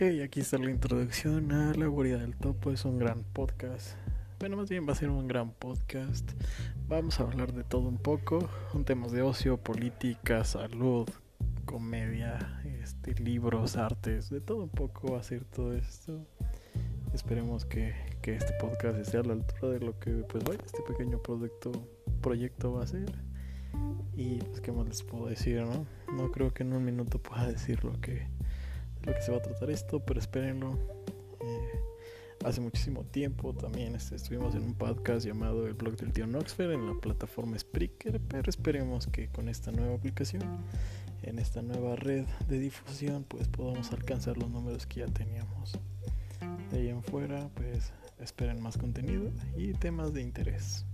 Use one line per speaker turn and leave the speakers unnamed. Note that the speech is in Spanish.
Hey, aquí está la introducción a La Guarida del Topo. Es un gran podcast. Bueno, más bien va a ser un gran podcast. Vamos a hablar de todo un poco. Un temas de ocio, política, salud, comedia, este, libros, artes, de todo un poco va a ser todo esto. Esperemos que, que este podcast esté a la altura de lo que pues vaya este pequeño proyecto, proyecto va a ser. Y pues qué más les puedo decir, ¿no? No creo que en un minuto pueda decir lo que lo que se va a tratar esto, pero espérenlo. Eh, hace muchísimo tiempo también este, estuvimos en un podcast llamado El blog del tío Noxfer en la plataforma Spreaker, pero esperemos que con esta nueva aplicación, en esta nueva red de difusión, pues podamos alcanzar los números que ya teníamos. De ahí en fuera, pues esperen más contenido y temas de interés.